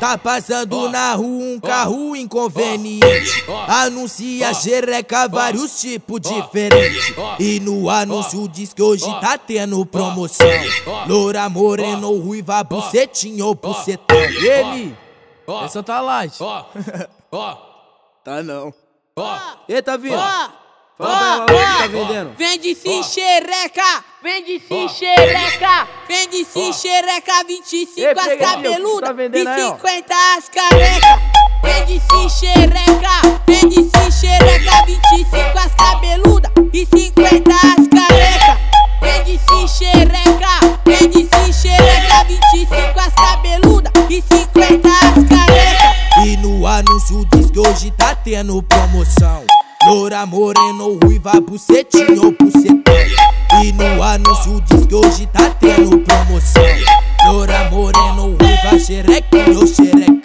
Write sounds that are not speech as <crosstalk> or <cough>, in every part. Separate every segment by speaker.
Speaker 1: Tá passando na rua um carro inconveniente. Anuncia jereca vários tipos diferentes. E no anúncio diz que hoje tá tendo promoção. Loura, moreno, ruiva, bucetinho ou bucetão.
Speaker 2: Ele, é Santa Light. <laughs>
Speaker 3: Tá não.
Speaker 2: Eita, vindo.
Speaker 4: Ó,
Speaker 2: Fala pra ela o que tá vendendo.
Speaker 4: Vende sim xereca, vende sim xereca, vende sim xereca, 25
Speaker 2: Ei,
Speaker 4: as
Speaker 2: aí,
Speaker 4: cabeludas
Speaker 2: tá aí,
Speaker 4: e
Speaker 2: ó.
Speaker 4: 50 as careca. Vende sim xereca, vende sim xereca, 25 as cabeludas e 50 as careca. Vende sim xereca, vende sim xereca, 25 as cabeludas e 50 as careca.
Speaker 1: E no anúncio diz que hoje tá tendo promoção. Loura, moreno, ruiva, bucetinho ou bucetão. E no anúncio diz que hoje tá tendo promoção. Loura, moreno, ruiva, xerequinho ou xerecão.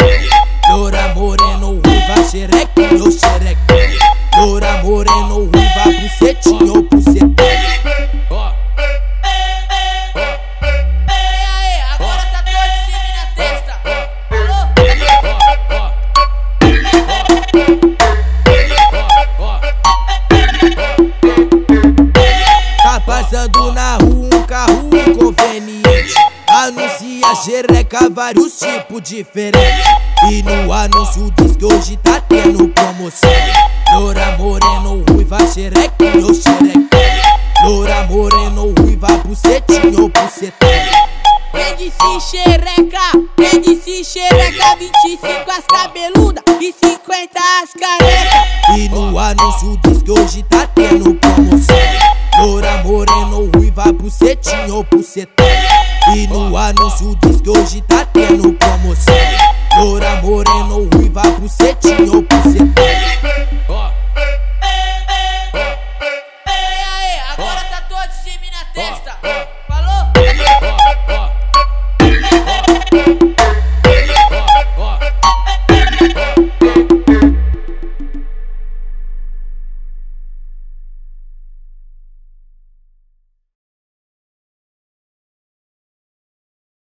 Speaker 1: Anuncia jereca vários tipos diferentes. E no anúncio diz que hoje tá tendo promoção. Loura, moreno, ruiva, xerequinho ou xerecão. Loura, moreno, ruiva, bucetinho ou bucetão.
Speaker 4: Vende sim xereca, vende sim xereca, 25 as cabeludas e 50 as careca.
Speaker 1: E no anúncio diz que hoje tá tendo promoção. Loura, moreno, ruiva, bucetinho ou bucetão. E no anúncio diz que hoje tá tendo promoção Loura, moreno, ou ruiva, bucetinho ou bucetinho Ó Agora tá todos de mim na testa